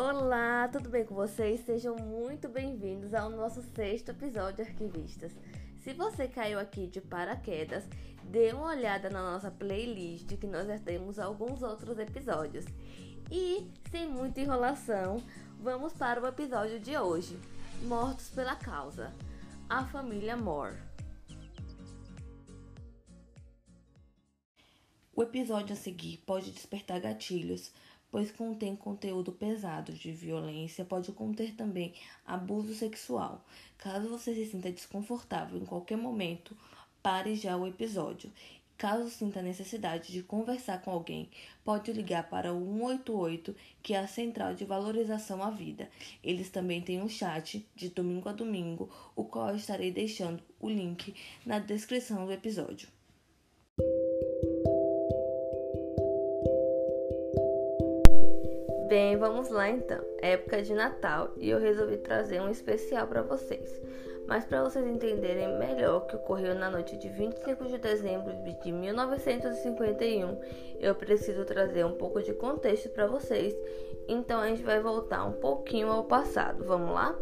Olá, tudo bem com vocês? Sejam muito bem-vindos ao nosso sexto episódio de Arquivistas. Se você caiu aqui de paraquedas, dê uma olhada na nossa playlist que nós já temos alguns outros episódios. E, sem muita enrolação, vamos para o episódio de hoje: Mortos pela Causa A Família Moore. O episódio a seguir pode despertar gatilhos pois contém conteúdo pesado de violência, pode conter também abuso sexual. Caso você se sinta desconfortável em qualquer momento, pare já o episódio. Caso sinta necessidade de conversar com alguém, pode ligar para o 188, que é a Central de Valorização à Vida. Eles também têm um chat de domingo a domingo, o qual eu estarei deixando o link na descrição do episódio. Bem, vamos lá então. É época de Natal e eu resolvi trazer um especial para vocês. Mas para vocês entenderem melhor o que ocorreu na noite de 25 de dezembro de 1951, eu preciso trazer um pouco de contexto para vocês. Então a gente vai voltar um pouquinho ao passado. Vamos lá?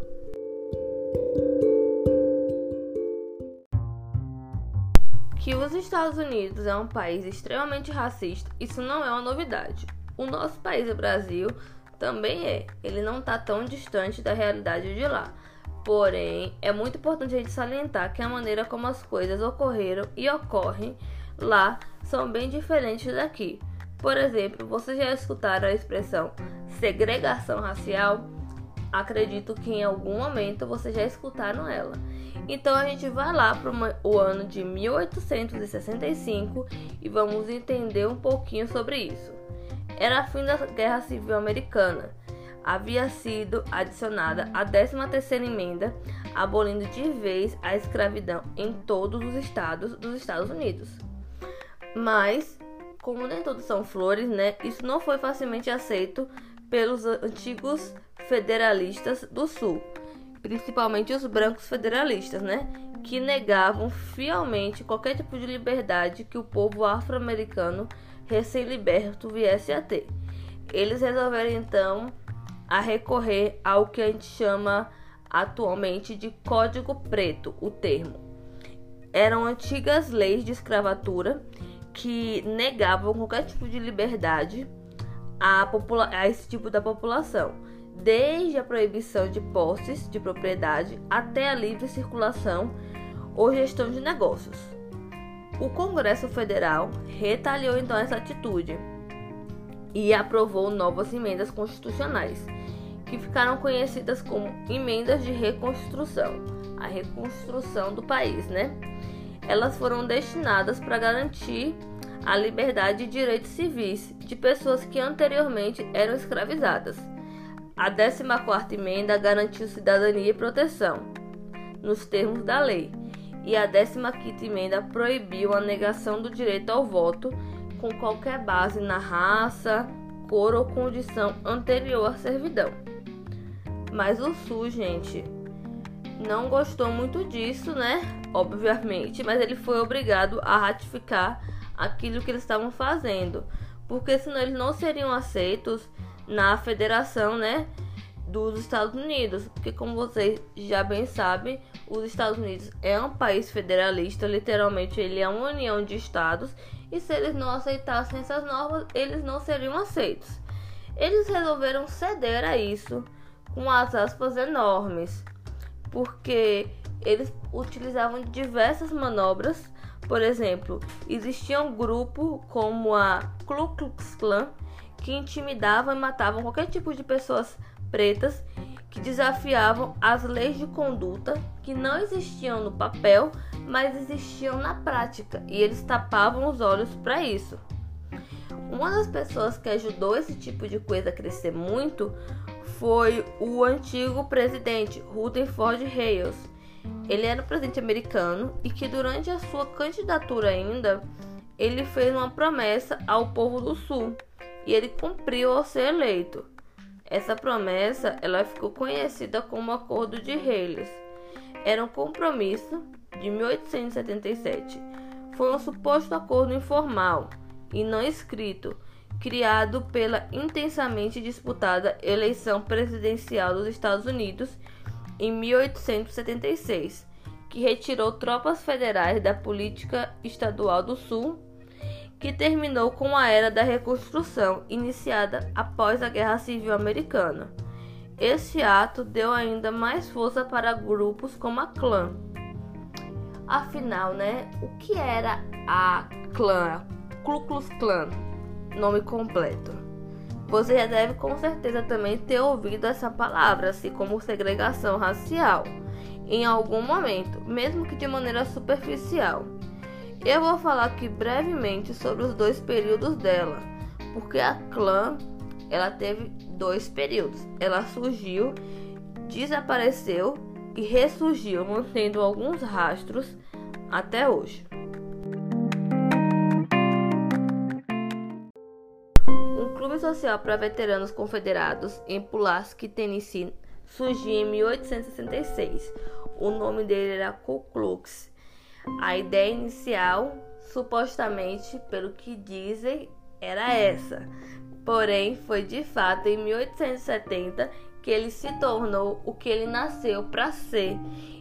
Que os Estados Unidos é um país extremamente racista, isso não é uma novidade. O nosso país, o Brasil, também é. Ele não está tão distante da realidade de lá. Porém, é muito importante a gente salientar que a maneira como as coisas ocorreram e ocorrem lá são bem diferentes daqui. Por exemplo, vocês já escutaram a expressão segregação racial? Acredito que em algum momento vocês já escutaram ela. Então a gente vai lá para o ano de 1865 e vamos entender um pouquinho sobre isso. Era fim da Guerra Civil Americana. Havia sido adicionada a 13ª emenda, abolindo de vez a escravidão em todos os estados dos Estados Unidos. Mas, como nem todos são flores, né, isso não foi facilmente aceito pelos antigos federalistas do Sul, principalmente os brancos federalistas, né, que negavam fielmente qualquer tipo de liberdade que o povo afro-americano recém-liberto viesse a ter. Eles resolveram então a recorrer ao que a gente chama atualmente de Código Preto, o termo. Eram antigas leis de escravatura que negavam qualquer tipo de liberdade a, a esse tipo da população, desde a proibição de posses de propriedade até a livre circulação ou gestão de negócios. O Congresso Federal retaliou então essa atitude e aprovou novas emendas constitucionais, que ficaram conhecidas como emendas de reconstrução, a reconstrução do país, né? Elas foram destinadas para garantir a liberdade e direitos civis de pessoas que anteriormente eram escravizadas. A 14ª emenda garantiu cidadania e proteção, nos termos da lei e a 15ª emenda proibiu a negação do direito ao voto com qualquer base na raça, cor ou condição anterior à servidão. Mas o Sul, gente, não gostou muito disso, né? Obviamente, mas ele foi obrigado a ratificar aquilo que eles estavam fazendo, porque senão eles não seriam aceitos na federação, né? Dos Estados Unidos, porque como vocês já bem sabem, os Estados Unidos é um país federalista, literalmente ele é uma união de estados, e se eles não aceitassem essas normas, eles não seriam aceitos. Eles resolveram ceder a isso com as aspas enormes, porque eles utilizavam diversas manobras, por exemplo, existia um grupo como a Ku Klux Klan que intimidavam e matavam qualquer tipo de pessoas pretas que desafiavam as leis de conduta que não existiam no papel, mas existiam na prática, e eles tapavam os olhos para isso. Uma das pessoas que ajudou esse tipo de coisa a crescer muito foi o antigo presidente Rutherford Hayes. Ele era um presidente americano e que durante a sua candidatura ainda, ele fez uma promessa ao povo do Sul e ele cumpriu ao ser eleito. Essa promessa ela ficou conhecida como Acordo de Reis. Era um compromisso de 1877. Foi um suposto acordo informal e não escrito criado pela intensamente disputada eleição presidencial dos Estados Unidos em 1876, que retirou tropas federais da política estadual do Sul, que terminou com a era da reconstrução iniciada após a Guerra Civil Americana. Este ato deu ainda mais força para grupos como a Klan. Afinal, né, o que era a Klan, Ku Klux Klan, nome completo? Você já deve com certeza também ter ouvido essa palavra, assim como segregação racial, em algum momento, mesmo que de maneira superficial. Eu vou falar aqui brevemente sobre os dois períodos dela, porque a clã ela teve dois períodos. Ela surgiu, desapareceu e ressurgiu, mantendo alguns rastros até hoje. Um clube social para veteranos confederados em Pulaski, Tennessee, surgiu em 1866. O nome dele era Ku Klux. A ideia inicial, supostamente, pelo que dizem, era essa, Porém, foi de fato em 1870 que ele se tornou o que ele nasceu para ser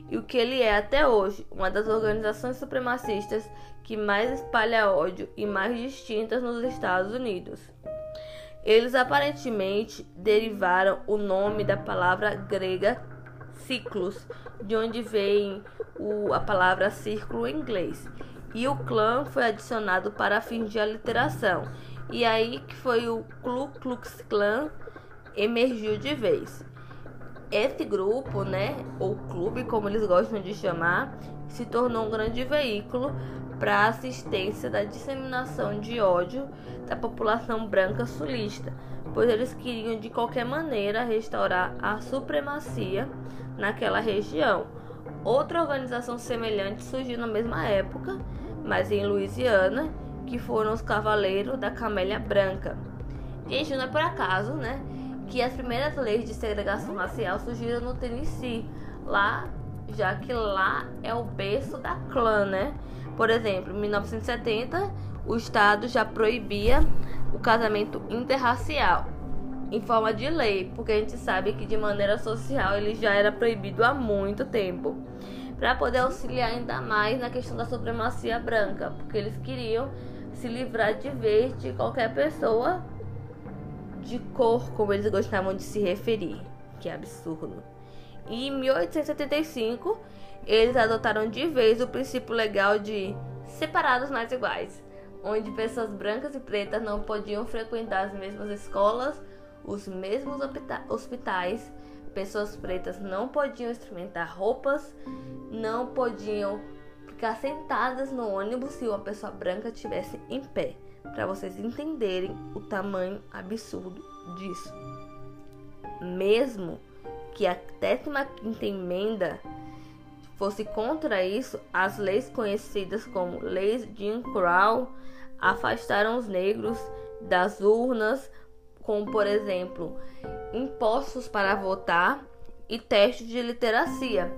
e o que ele é até hoje, uma das organizações supremacistas que mais espalha ódio e mais distintas nos Estados Unidos. Eles aparentemente derivaram o nome da palavra grega ciclos, de onde vem o, a palavra círculo em inglês, e o clã foi adicionado para fins de aliteração e aí que foi o Ku Klux Klan emergiu de vez. Esse grupo, né, ou clube, como eles gostam de chamar, se tornou um grande veículo para a assistência da disseminação de ódio da população branca sulista, pois eles queriam de qualquer maneira restaurar a supremacia naquela região. Outra organização semelhante surgiu na mesma época, mas em Louisiana, que foram os Cavaleiros da Camélia Branca. Gente, não é por acaso, né, que as primeiras leis de segregação racial surgiram no Tennessee, lá, já que lá é o berço da clã, né? Por exemplo, em 1970, o estado já proibia o casamento interracial em forma de lei, porque a gente sabe que de maneira social ele já era proibido há muito tempo, para poder auxiliar ainda mais na questão da supremacia branca, porque eles queriam se livrar de vez de qualquer pessoa de cor, como eles gostavam de se referir. Que absurdo. E em 1875, eles adotaram de vez o princípio legal de separados mais iguais, onde pessoas brancas e pretas não podiam frequentar as mesmas escolas, os mesmos hospitais, pessoas pretas não podiam experimentar roupas, não podiam ficar sentadas no ônibus se uma pessoa branca estivesse em pé, para vocês entenderem o tamanho absurdo disso. Mesmo que a 15 emenda fosse contra isso, as leis conhecidas como leis de Jim Crow afastaram os negros das urnas, como por exemplo, impostos para votar e testes de literacia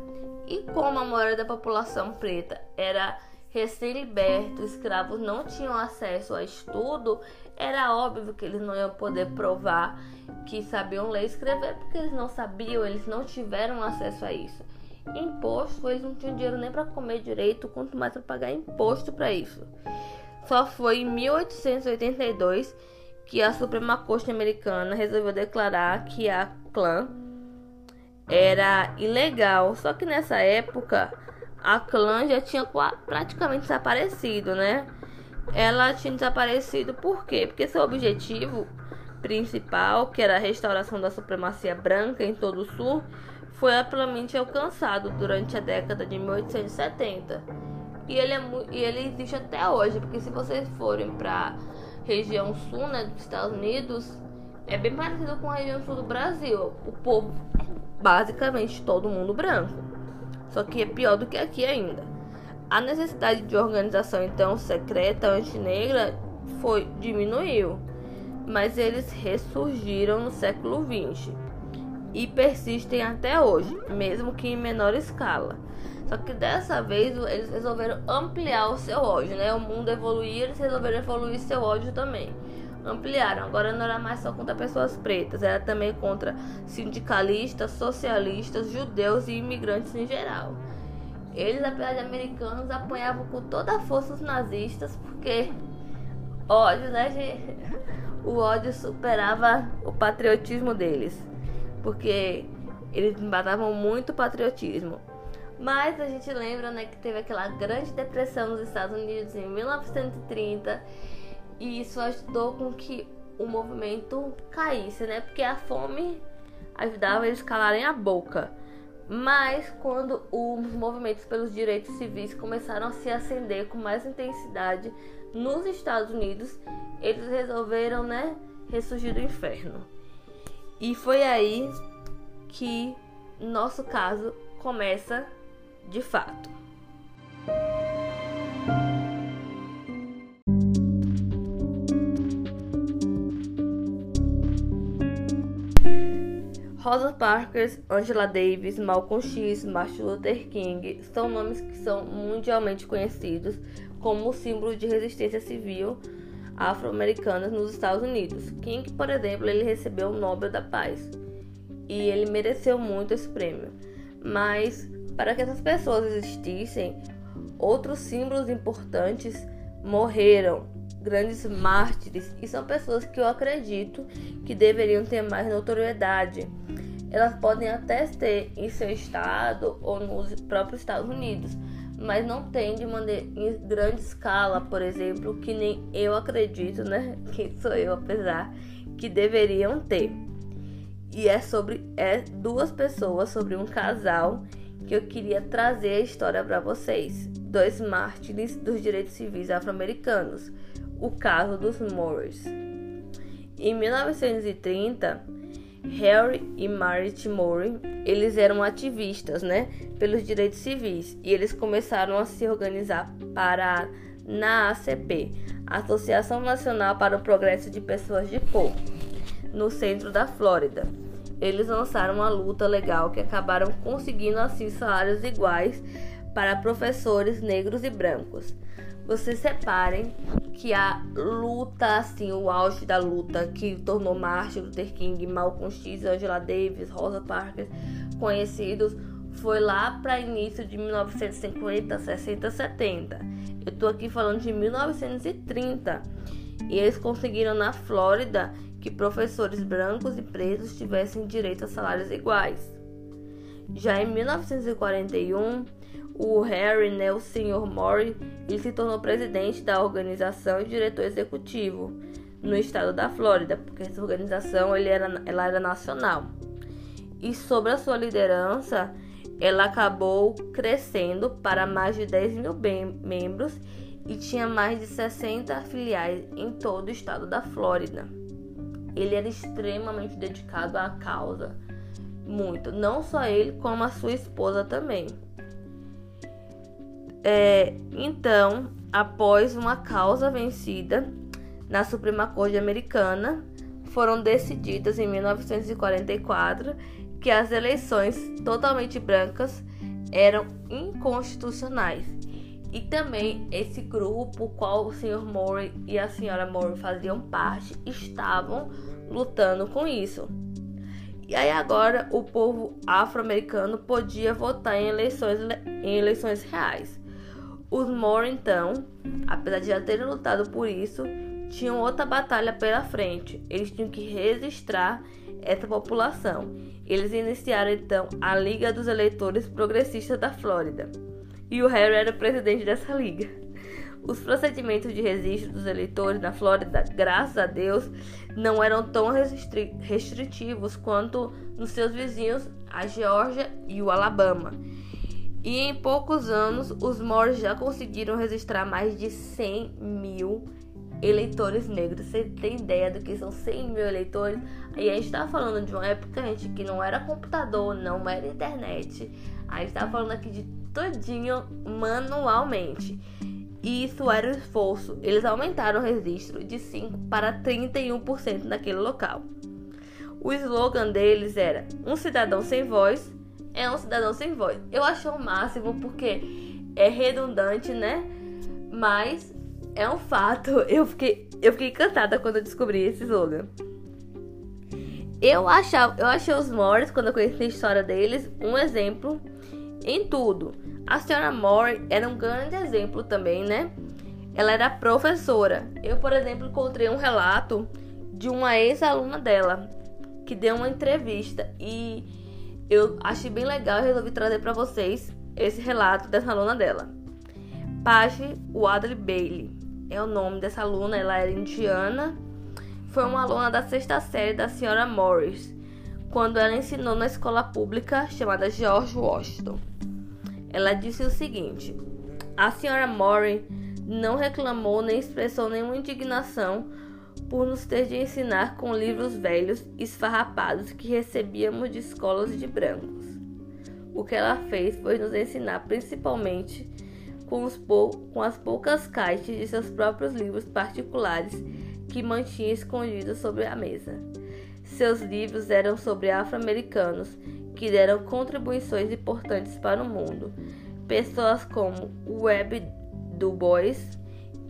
e como a maioria da população preta era recém-liberto, escravos não tinham acesso a estudo, era óbvio que eles não iam poder provar que sabiam ler e escrever, porque eles não sabiam, eles não tiveram acesso a isso. Imposto, eles não tinham dinheiro nem para comer direito, quanto mais para pagar imposto para isso. Só foi em 1882 que a Suprema Corte americana resolveu declarar que a clã era ilegal. Só que nessa época a clã já tinha praticamente desaparecido, né? Ela tinha desaparecido por quê? Porque seu objetivo principal, que era a restauração da supremacia branca em todo o sul, foi amplamente alcançado durante a década de 1870. E ele, é, e ele existe até hoje, porque se vocês forem para região sul né, dos Estados Unidos, é bem parecido com a região sul do Brasil. O povo basicamente todo mundo branco. Só que é pior do que aqui ainda. A necessidade de organização então secreta antinegra foi diminuiu, mas eles ressurgiram no século XX e persistem até hoje, mesmo que em menor escala. Só que dessa vez eles resolveram ampliar o seu ódio, né? O mundo evoluir, eles resolveram evoluir seu ódio também. ampliaram. Agora não era mais só contra pessoas pretas, era também contra sindicalistas, socialistas, judeus e imigrantes em geral. Eles, apesar de americanos, apoiavam com toda a força os nazistas, porque ódio, né? O ódio superava o patriotismo deles, porque eles matavam muito patriotismo. Mas a gente lembra, né, que teve aquela grande depressão nos Estados Unidos em 1930 e isso ajudou com que o movimento caísse, né? Porque a fome ajudava eles a calarem a boca. Mas quando os movimentos pelos direitos civis começaram a se acender com mais intensidade nos Estados Unidos, eles resolveram, né, ressurgir do inferno. E foi aí que nosso caso começa de fato. Rosa Parks, Angela Davis, Malcolm X, Martin Luther King são nomes que são mundialmente conhecidos como símbolo de resistência civil afro-americana nos Estados Unidos. King, por exemplo, ele recebeu o Nobel da Paz e ele mereceu muito esse prêmio. Mas para que essas pessoas existissem, outros símbolos importantes morreram, grandes mártires, e são pessoas que eu acredito que deveriam ter mais notoriedade. Elas podem até ter em seu estado ou nos próprios Estados Unidos, mas não tem de maneira em grande escala, por exemplo, que nem eu acredito, né? Quem sou eu, apesar que deveriam ter. E é sobre é duas pessoas, sobre um casal que eu queria trazer a história para vocês. Dois mártires dos direitos civis afro-americanos, o caso dos Moores. Em 1930, Harry e Marit Moore, eles eram ativistas, né, pelos direitos civis, e eles começaram a se organizar para na ACP, Associação Nacional para o Progresso de Pessoas de Cor, no centro da Flórida eles lançaram uma luta legal que acabaram conseguindo assim salários iguais para professores negros e brancos. Vocês separem que a luta, assim, o auge da luta que tornou Martin Luther King, Malcolm X, Angela Davis, Rosa Parks conhecidos foi lá para início de 1950, 60, 70. Eu tô aqui falando de 1930. E eles conseguiram na Flórida que professores brancos e pretos tivessem direito a salários iguais. Já em 1941, o Harry, né, o Sr. Murray, ele se tornou presidente da organização e diretor executivo no estado da Flórida, porque essa organização ele era, ela era nacional. E sobre a sua liderança, ela acabou crescendo para mais de 10 mil membros e tinha mais de 60 filiais em todo o estado da Flórida ele era extremamente dedicado à causa. Muito. Não só ele, como a sua esposa também. É, então, após uma causa vencida na Suprema Corte Americana, foram decididas em 1944 que as eleições totalmente brancas eram inconstitucionais. E também esse grupo, qual o Sr. Murray e a Sra. Murray faziam parte, estavam lutando com isso. E aí agora o povo afro-americano podia votar em eleições, em eleições reais. Os Moore, então, apesar de já terem lutado por isso, tinham outra batalha pela frente. Eles tinham que registrar essa população. Eles iniciaram então a Liga dos Eleitores Progressistas da Flórida. E o Harry era presidente dessa liga. Os procedimentos de registro dos eleitores na Flórida, graças a Deus, não eram tão restritivos quanto nos seus vizinhos, a Geórgia e o Alabama. E em poucos anos, os Moores já conseguiram registrar mais de 100 mil eleitores negros. Você tem ideia do que são 100 mil eleitores? E a gente está falando de uma época gente, que não era computador, não era internet. A gente está falando aqui de todinho manualmente. E isso era o esforço. Eles aumentaram o registro de 5 para 31% naquele local. O slogan deles era: Um cidadão sem voz é um cidadão sem voz. Eu acho o máximo porque é redundante, né? Mas é um fato. Eu fiquei, eu fiquei encantada quando eu descobri esse slogan. Eu achava, eu achei os Morris, quando eu conheci a história deles, um exemplo em tudo. A senhora Moore era um grande exemplo também, né? Ela era professora. Eu, por exemplo, encontrei um relato de uma ex-aluna dela que deu uma entrevista e eu achei bem legal e resolvi trazer para vocês esse relato dessa aluna dela. Paige Wadley Bailey é o nome dessa aluna, ela era indiana. Foi uma aluna da sexta série da senhora Morris, quando ela ensinou na escola pública chamada George Washington. Ela disse o seguinte: A senhora Morris não reclamou nem expressou nenhuma indignação por nos ter de ensinar com livros velhos esfarrapados que recebíamos de escolas de brancos. O que ela fez foi nos ensinar principalmente com, os com as poucas caixas de seus próprios livros particulares que mantinha escondidos sobre a mesa. Seus livros eram sobre afro-americanos que deram contribuições importantes para o mundo. Pessoas como Webb Du Bois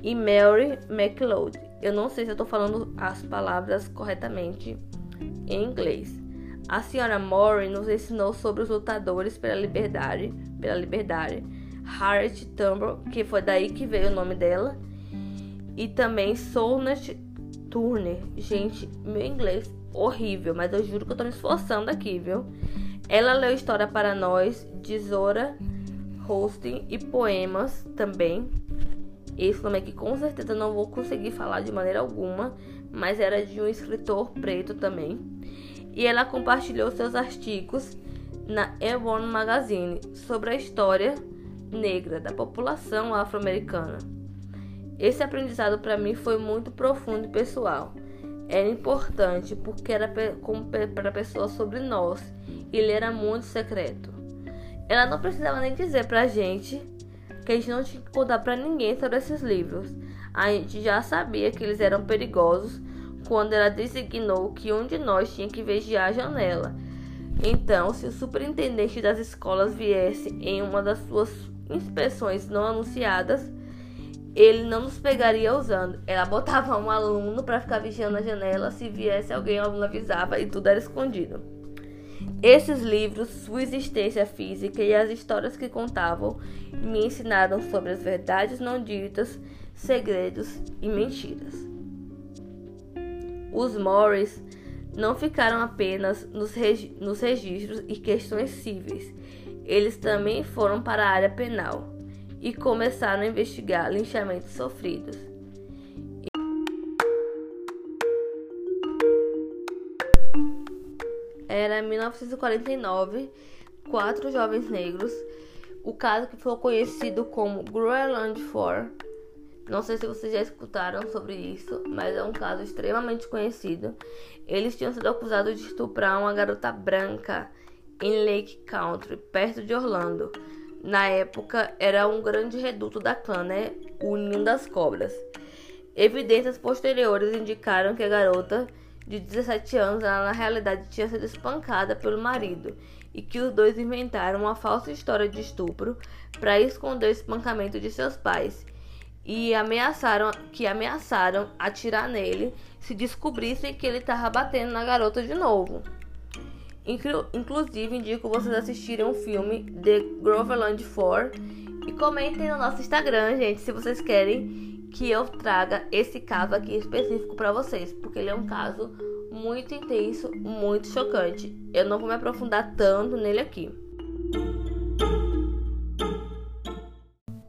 e Mary McLeod. Eu não sei se estou falando as palavras corretamente em inglês. A senhora Murray nos ensinou sobre os lutadores pela liberdade, pela liberdade, Harriet Tubman, que foi daí que veio o nome dela, e também Sonet Turner. Gente, meu inglês horrível, mas eu juro que eu tô me esforçando aqui, viu? Ela leu história para nós de Zora Hosting e poemas também. Esse nome aqui com certeza não vou conseguir falar de maneira alguma, mas era de um escritor preto também. E ela compartilhou seus artigos na Ebon Magazine sobre a história negra da população afro-americana. Esse aprendizado para mim foi muito profundo e pessoal. Era importante porque era para pessoas sobre nós ele era muito secreto. Ela não precisava nem dizer pra gente que a gente não tinha que contar pra ninguém sobre esses livros. A gente já sabia que eles eram perigosos quando ela designou que um de nós tinha que vigiar a janela. Então, se o superintendente das escolas viesse em uma das suas inspeções não anunciadas, ele não nos pegaria usando. Ela botava um aluno para ficar vigiando a janela. Se viesse alguém, o aluno avisava e tudo era escondido. Esses livros, sua existência física e as histórias que contavam me ensinaram sobre as verdades não ditas, segredos e mentiras. Os Morris não ficaram apenas nos, regi nos registros e questões cíveis, eles também foram para a área penal e começaram a investigar linchamentos sofridos. Era 1949, quatro jovens negros, o caso que foi conhecido como Groenland Four. Não sei se vocês já escutaram sobre isso, mas é um caso extremamente conhecido. Eles tinham sido acusados de estuprar uma garota branca em Lake Country, perto de Orlando. Na época, era um grande reduto da clã, né? O Ninho das Cobras. Evidências posteriores indicaram que a garota de 17 anos, ela na realidade tinha sido espancada pelo marido e que os dois inventaram uma falsa história de estupro para esconder o espancamento de seus pais e ameaçaram que ameaçaram atirar nele se descobrissem que ele estava batendo na garota de novo. Inclusive, indico vocês assistirem o filme The Groverland 4 e comentem no nosso Instagram, gente, se vocês querem que eu traga esse caso aqui específico para vocês, porque ele é um caso muito intenso, muito chocante. Eu não vou me aprofundar tanto nele aqui.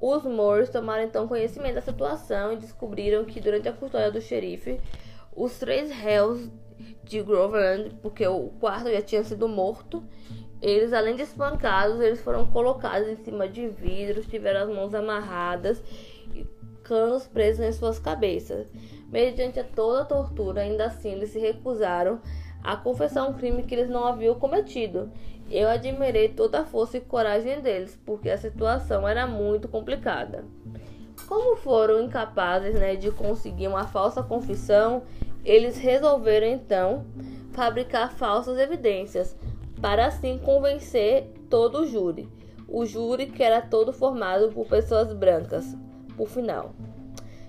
Os Moores tomaram então conhecimento da situação e descobriram que durante a custódia do xerife, os três réus de Groveland, porque o quarto já tinha sido morto. Eles, além de espancados, eles foram colocados em cima de vidros, tiveram as mãos amarradas e canos presos em suas cabeças. Mediante toda a tortura, ainda assim, eles se recusaram a confessar um crime que eles não haviam cometido. Eu admirei toda a força e coragem deles, porque a situação era muito complicada. Como foram incapazes né, de conseguir uma falsa confissão eles resolveram então fabricar falsas evidências para assim convencer todo o júri. O júri que era todo formado por pessoas brancas. Por final,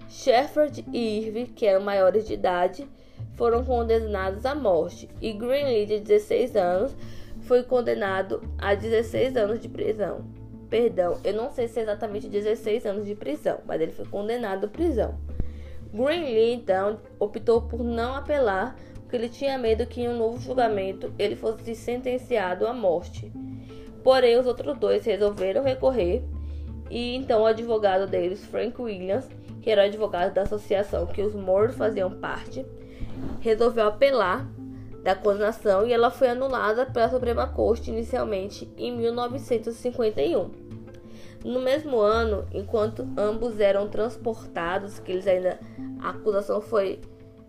Shepard e Irving, que eram maiores de idade, foram condenados à morte, e Greenlee, de 16 anos, foi condenado a 16 anos de prisão. Perdão, eu não sei se é exatamente 16 anos de prisão, mas ele foi condenado à prisão. Greenlee, então, optou por não apelar, porque ele tinha medo que em um novo julgamento ele fosse sentenciado à morte. Porém, os outros dois resolveram recorrer, e então o advogado deles, Frank Williams, que era o advogado da associação que os mortos faziam parte, resolveu apelar da condenação e ela foi anulada pela Suprema Corte inicialmente em 1951. No mesmo ano, enquanto ambos eram transportados, que eles ainda a acusação foi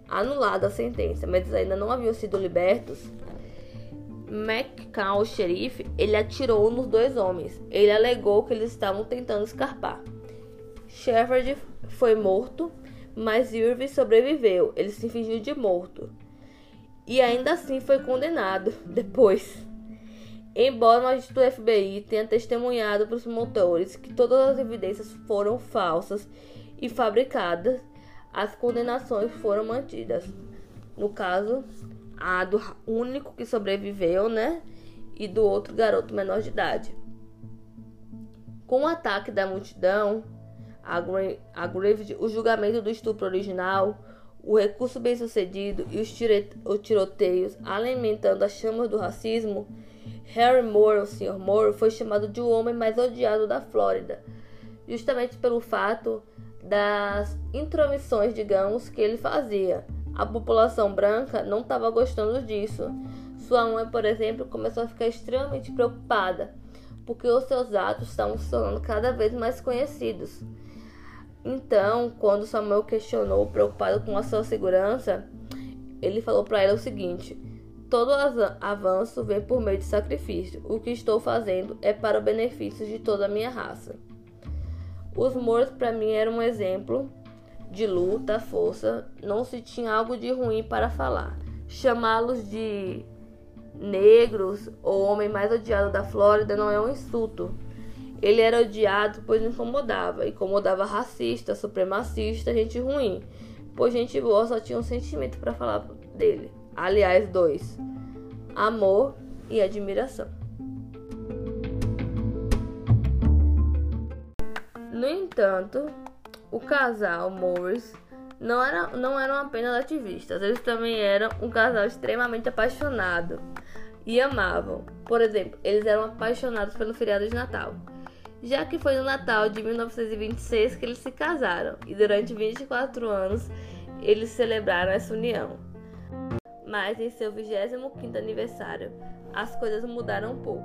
anulada a sentença, mas eles ainda não haviam sido libertos. McCall, o xerife, ele atirou nos dois homens. Ele alegou que eles estavam tentando escapar. Shepard foi morto mas Irving sobreviveu. Ele se fingiu de morto. E ainda assim foi condenado depois. Embora o agente do FBI tenha testemunhado para os motores que todas as evidências foram falsas e fabricadas, as condenações foram mantidas. No caso, a do único que sobreviveu, né? E do outro garoto menor de idade. Com o ataque da multidão, a Gravity, o julgamento do estupro original, o recurso bem sucedido e os tiroteios alimentando as chamas do racismo, Harry Moore, o Sr. Moore, foi chamado de o homem mais odiado da Flórida, justamente pelo fato das intromissões, digamos, que ele fazia. A população branca não estava gostando disso. Sua mãe, por exemplo, começou a ficar extremamente preocupada, porque os seus atos estavam se tornando cada vez mais conhecidos. Então, quando Samuel questionou, preocupado com a sua segurança, ele falou para ela o seguinte: Todo avanço vem por meio de sacrifício. O que estou fazendo é para o benefício de toda a minha raça. Os mortos para mim eram um exemplo de luta, força. Não se tinha algo de ruim para falar. Chamá-los de negros ou homem mais odiado da Flórida não é um insulto. Ele era odiado pois incomodava, incomodava racista, supremacista, gente ruim, pois gente boa só tinha um sentimento para falar dele. Aliás, dois: amor e admiração. No entanto, o casal Morris não, era, não eram apenas ativistas, eles também eram um casal extremamente apaixonado e amavam. Por exemplo, eles eram apaixonados pelo feriado de Natal já que foi no Natal de 1926 que eles se casaram e durante 24 anos eles celebraram essa união. Mas em seu 25º aniversário, as coisas mudaram um pouco.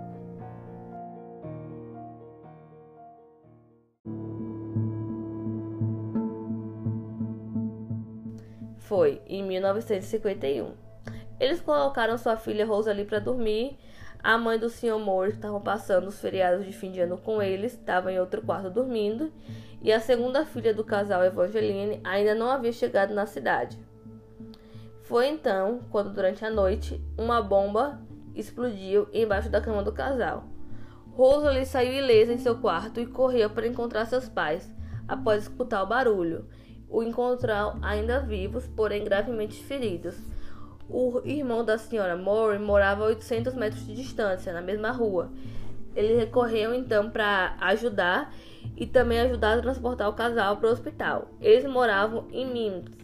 Foi em 1951. Eles colocaram sua filha Rosalie para dormir a mãe do Sr. Moore estava passando os feriados de fim de ano com eles, estava em outro quarto dormindo, e a segunda filha do casal, Evangeline, ainda não havia chegado na cidade. Foi então quando, durante a noite, uma bomba explodiu embaixo da cama do casal. Rosalie saiu ilesa em seu quarto e correu para encontrar seus pais, após escutar o barulho. O encontrou ainda vivos, porém gravemente feridos. O irmão da senhora Moore morava a 800 metros de distância, na mesma rua. Ele recorreu então para ajudar e também ajudar a transportar o casal para o hospital. Eles moravam em Mims,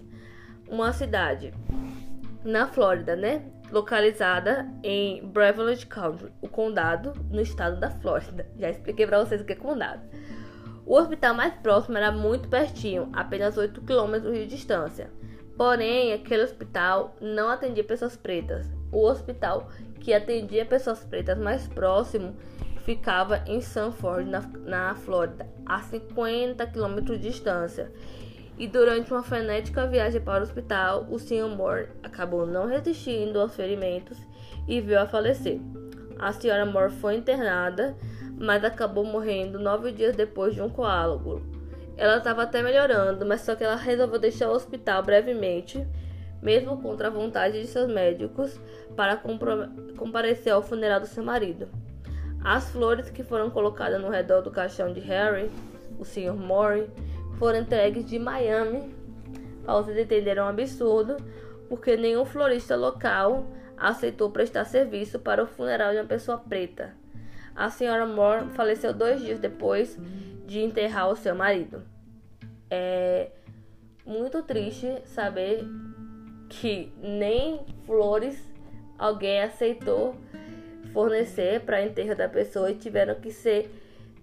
uma cidade na Flórida, né? Localizada em Beverly County, o condado no estado da Flórida. Já expliquei para vocês o que é condado. O hospital mais próximo era muito pertinho, apenas 8 quilômetros de distância. Porém, aquele hospital não atendia pessoas pretas. O hospital que atendia pessoas pretas mais próximo ficava em Sanford, na, na Flórida, a 50 quilômetros de distância. E durante uma frenética viagem para o hospital, o Sr. Moore acabou não resistindo aos ferimentos e veio a falecer. A Sra. Moore foi internada, mas acabou morrendo nove dias depois de um coágulo. Ela estava até melhorando, mas só que ela resolveu deixar o hospital brevemente, mesmo contra a vontade de seus médicos, para comparecer ao funeral do seu marido. As flores que foram colocadas no redor do caixão de Harry, o Sr. Moore, foram entregues de Miami. Pausa de entender um absurdo, porque nenhum florista local aceitou prestar serviço para o funeral de uma pessoa preta. A senhora Moore faleceu dois dias depois de enterrar o seu marido. É muito triste saber que nem flores alguém aceitou fornecer para enterro da pessoa e tiveram que ser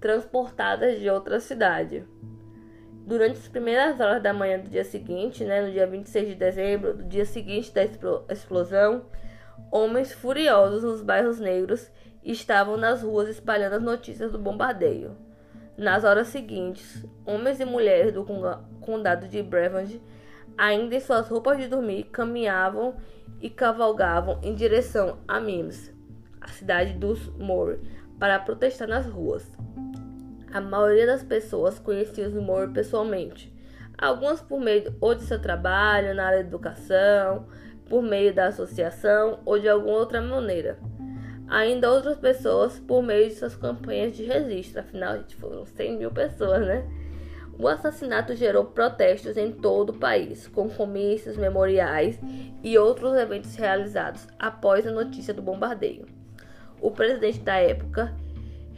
transportadas de outra cidade. Durante as primeiras horas da manhã do dia seguinte, né, no dia 26 de dezembro, do dia seguinte da explosão, homens furiosos nos bairros negros estavam nas ruas espalhando as notícias do bombardeio. Nas horas seguintes, homens e mulheres do condado de Brevard, ainda em suas roupas de dormir, caminhavam e cavalgavam em direção a Mims, a cidade dos Moore, para protestar nas ruas. A maioria das pessoas conhecia os Moore pessoalmente, algumas por meio ou de seu trabalho na área da educação, por meio da associação ou de alguma outra maneira. Ainda outras pessoas por meio de suas campanhas de registro, afinal, foram 100 mil pessoas, né? O assassinato gerou protestos em todo o país, com comícios, memoriais e outros eventos realizados após a notícia do bombardeio. O presidente da época,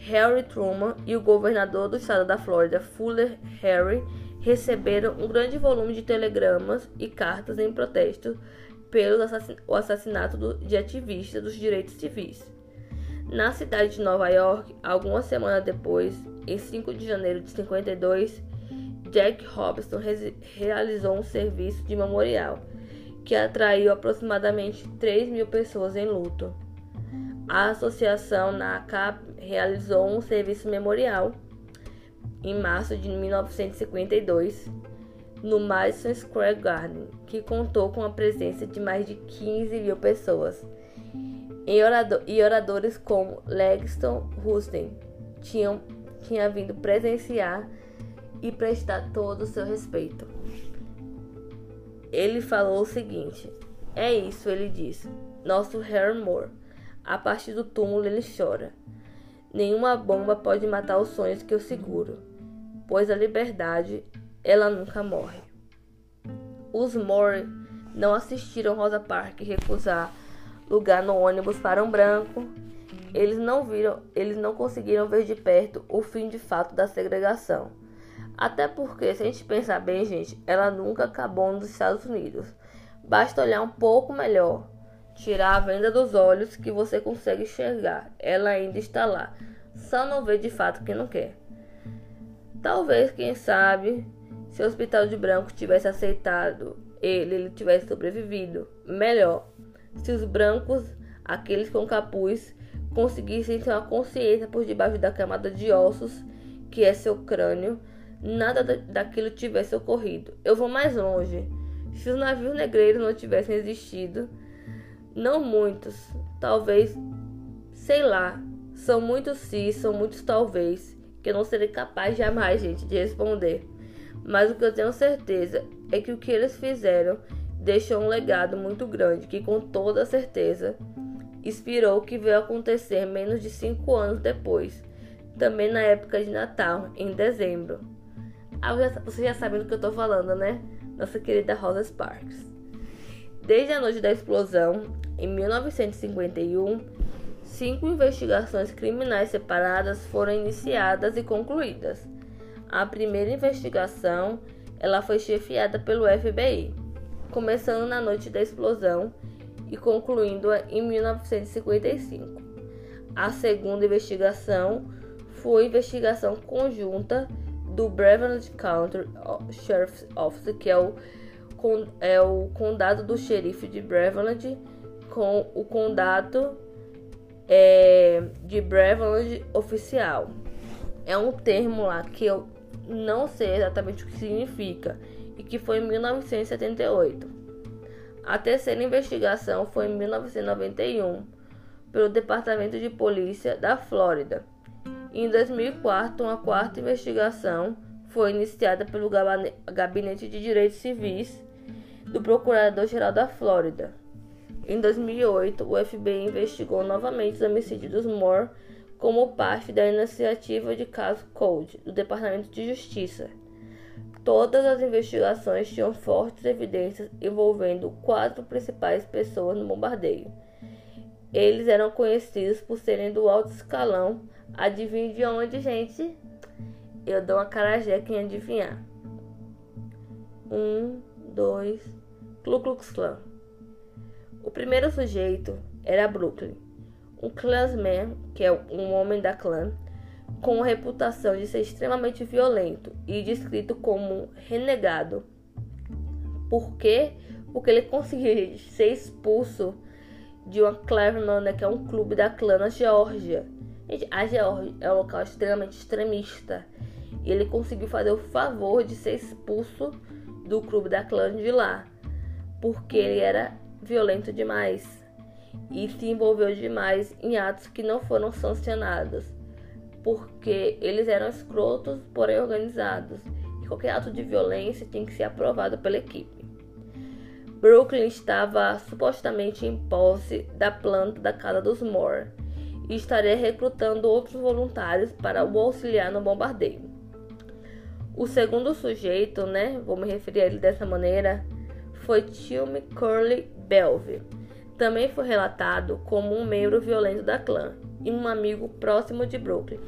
Harry Truman e o governador do estado da Flórida, Fuller Harry, receberam um grande volume de telegramas e cartas em protesto pelo assassinato de ativistas dos direitos civis. Na cidade de Nova York, algumas semanas depois, em 5 de janeiro de 52, Jack Robinson realizou um serviço de memorial que atraiu aproximadamente 3 mil pessoas em luto. A associação NACAP realizou um serviço memorial em março de 1952 no Madison Square Garden, que contou com a presença de mais de 15 mil pessoas. E oradores como Langston Hussein tinham tinha vindo presenciar e prestar todo o seu respeito. Ele falou o seguinte: É isso, ele disse. Nosso Harry Moore a partir do túmulo ele chora. Nenhuma bomba pode matar os sonhos que eu seguro, pois a liberdade, ela nunca morre. Os Moore não assistiram Rosa Parks recusar lugar no ônibus para um branco. Eles não viram, eles não conseguiram ver de perto o fim de fato da segregação. Até porque, se a gente pensar bem, gente, ela nunca acabou nos Estados Unidos. Basta olhar um pouco melhor tirar a venda dos olhos que você consegue enxergar. Ela ainda está lá. Só não vê de fato quem não quer. Talvez, quem sabe, se o Hospital de Branco tivesse aceitado ele, ele tivesse sobrevivido. Melhor, se os brancos, aqueles com capuz, conseguissem ter uma consciência por debaixo da camada de ossos que é seu crânio, nada daquilo tivesse ocorrido. Eu vou mais longe. Se os navios negreiros não tivessem existido, não muitos, talvez, sei lá. São muitos sim, são muitos talvez, que eu não serei capaz jamais, gente, de responder. Mas o que eu tenho certeza é que o que eles fizeram deixou um legado muito grande que, com toda certeza, inspirou o que veio acontecer menos de cinco anos depois, também na época de Natal, em dezembro. Ah, você já sabe do que eu tô falando, né? Nossa querida Rosa Sparks. Desde a noite da explosão, em 1951, cinco investigações criminais separadas foram iniciadas e concluídas. A primeira investigação ela foi chefiada pelo FBI, começando na noite da explosão e concluindo em 1955. A segunda investigação foi investigação conjunta do Beverly County Sheriff's Office, que é o é o condado do xerife de Breveland com o condado é, de Breveland oficial. É um termo lá que eu não sei exatamente o que significa e que foi em 1978. A terceira investigação foi em 1991 pelo Departamento de Polícia da Flórida. Em 2004, uma quarta investigação foi iniciada pelo Gabinete de Direitos Civis do Procurador-Geral da Flórida. Em 2008, o FBI investigou novamente os homicídios dos Moore como parte da iniciativa de caso Code do Departamento de Justiça. Todas as investigações tinham fortes evidências envolvendo quatro principais pessoas no bombardeio. Eles eram conhecidos por serem do alto escalão. Adivinhe de onde, gente? Eu dou uma carajé quem adivinhar. Um, dois. Ku Klux Klan. O primeiro sujeito era Brooklyn, um clansman, que é um homem da clã, com a reputação de ser extremamente violento e descrito como renegado. Por quê? Porque ele conseguiu ser expulso de uma Claremont, que é um clube da clã na Geórgia. A Geórgia é um local extremamente extremista. Ele conseguiu fazer o favor de ser expulso do clube da clã de lá. Porque ele era violento demais. E se envolveu demais em atos que não foram sancionados. Porque eles eram escrotos, porém organizados. E qualquer ato de violência tinha que ser aprovado pela equipe. Brooklyn estava supostamente em posse da planta da casa dos Moore e estaria recrutando outros voluntários para o auxiliar no bombardeio. O segundo sujeito, né, vou me referir a ele dessa maneira, foi Tilmy Curly Belve. Também foi relatado como um membro violento da clã e um amigo próximo de Brooklyn.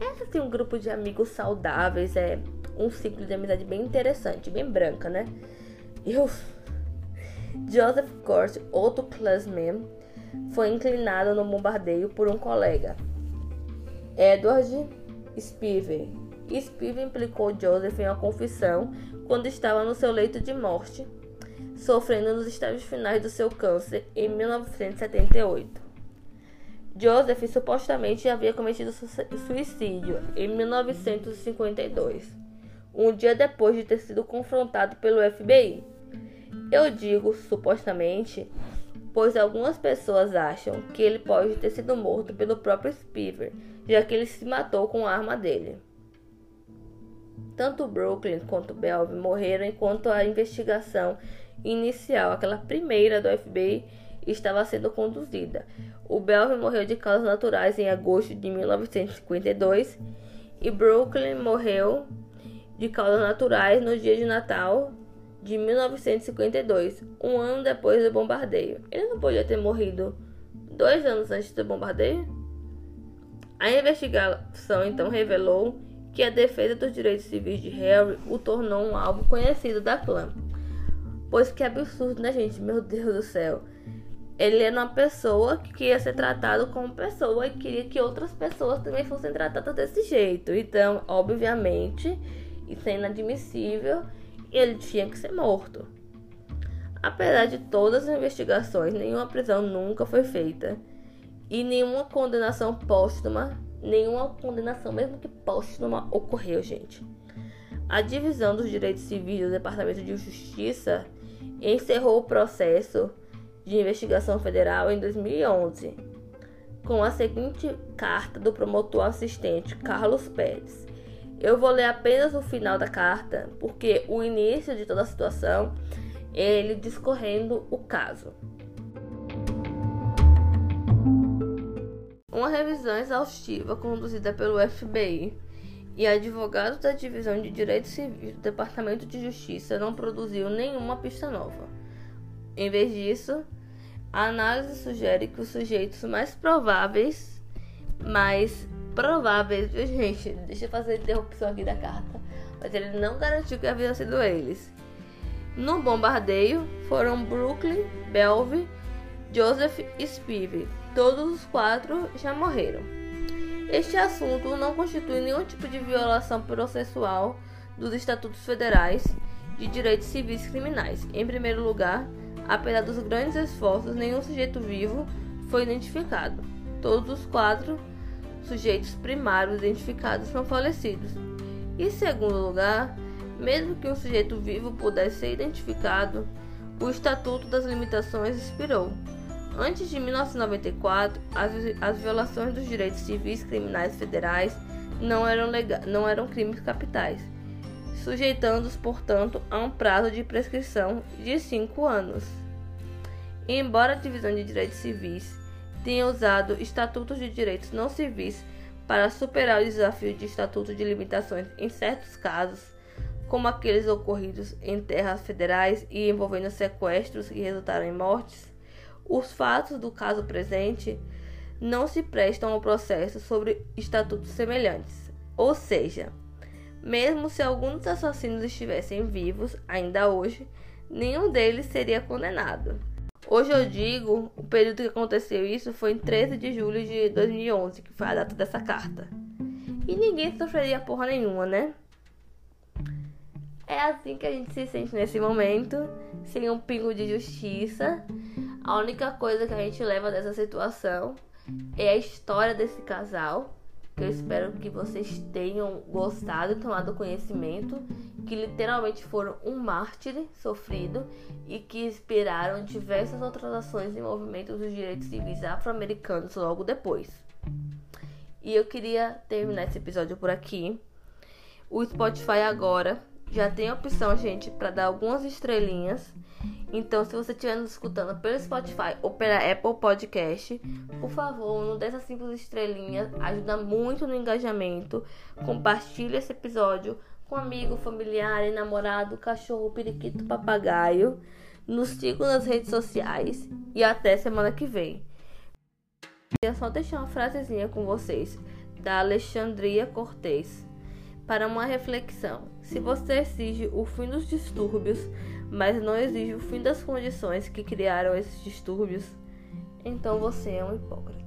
Esse assim, um grupo de amigos saudáveis é um ciclo de amizade bem interessante, bem branca, né? Joseph Kort, outro clansman, foi inclinado no bombardeio por um colega, Edward Spiver. Spiver implicou Joseph em uma confissão quando estava no seu leito de morte, sofrendo nos estágios finais do seu câncer em 1978. Joseph supostamente havia cometido suicídio em 1952, um dia depois de ter sido confrontado pelo FBI. Eu digo supostamente, pois algumas pessoas acham que ele pode ter sido morto pelo próprio Spiver, já que ele se matou com a arma dele. Tanto Brooklyn quanto Belvin morreram enquanto a investigação inicial, aquela primeira do FBI, estava sendo conduzida. O Belvin morreu de causas naturais em agosto de 1952 e Brooklyn morreu de causas naturais no dia de Natal de 1952, um ano depois do bombardeio. Ele não podia ter morrido dois anos antes do bombardeio? A investigação então revelou que a defesa dos direitos civis de Harry o tornou um alvo conhecido da clã. Pois que absurdo, né, gente? Meu Deus do céu. Ele era uma pessoa que queria ser tratado como pessoa e queria que outras pessoas também fossem tratadas desse jeito. Então, obviamente, isso é inadmissível ele tinha que ser morto. Apesar de todas as investigações, nenhuma prisão nunca foi feita e nenhuma condenação póstuma, nenhuma condenação mesmo que póstuma ocorreu, gente. A divisão dos direitos civis do Departamento de Justiça encerrou o processo de investigação federal em 2011 com a seguinte carta do promotor assistente Carlos Pérez. Eu vou ler apenas o final da carta, porque o início de toda a situação é ele discorrendo o caso. Uma revisão exaustiva conduzida pelo FBI e advogados da Divisão de Direito Civil do Departamento de Justiça não produziu nenhuma pista nova. Em vez disso, a análise sugere que os sujeitos mais prováveis, mais prováveis, viu, gente? Deixa eu fazer a interrupção aqui da carta. Mas ele não garantiu que haviam sido eles. No bombardeio foram Brooklyn, Belve, Joseph e Spivey. Todos os quatro já morreram. Este assunto não constitui nenhum tipo de violação processual dos estatutos federais de direitos civis criminais. Em primeiro lugar, apesar dos grandes esforços, nenhum sujeito vivo foi identificado. Todos os quatro sujeitos primários identificados são falecidos. Em segundo lugar, mesmo que um sujeito vivo pudesse ser identificado, o Estatuto das Limitações expirou. Antes de 1994, as, as violações dos direitos civis criminais federais não eram, não eram crimes capitais, sujeitando-os, portanto, a um prazo de prescrição de cinco anos. embora a divisão de direitos civis tenha usado estatutos de direitos não civis para superar o desafio de estatuto de limitações em certos casos, como aqueles ocorridos em terras federais e envolvendo sequestros que resultaram em mortes, os fatos do caso presente não se prestam ao processo sobre estatutos semelhantes. Ou seja, mesmo se alguns assassinos estivessem vivos ainda hoje, nenhum deles seria condenado. Hoje eu digo, o período que aconteceu isso foi em 13 de julho de 2011, que foi a data dessa carta. E ninguém sofreria porra nenhuma, né? É assim que a gente se sente nesse momento, sem um pingo de justiça. A única coisa que a gente leva dessa situação é a história desse casal, que eu espero que vocês tenham gostado e tomado conhecimento, que literalmente foram um mártir sofrido e que inspiraram diversas outras ações em movimentos dos direitos civis afro-americanos logo depois. E eu queria terminar esse episódio por aqui. O Spotify agora já tem opção, gente, para dar algumas estrelinhas. Então, se você estiver nos escutando pelo Spotify ou pela Apple Podcast, por favor, não dê essas simples estrelinhas. Ajuda muito no engajamento. Compartilhe esse episódio com amigo, familiar, namorado, cachorro, periquito, papagaio. Nos sigam nas redes sociais e até semana que vem. Queria só deixar uma frasezinha com vocês da Alexandria Cortez para uma reflexão. Se você exige o fim dos distúrbios, mas não exige o fim das condições que criaram esses distúrbios, então você é um hipócrita.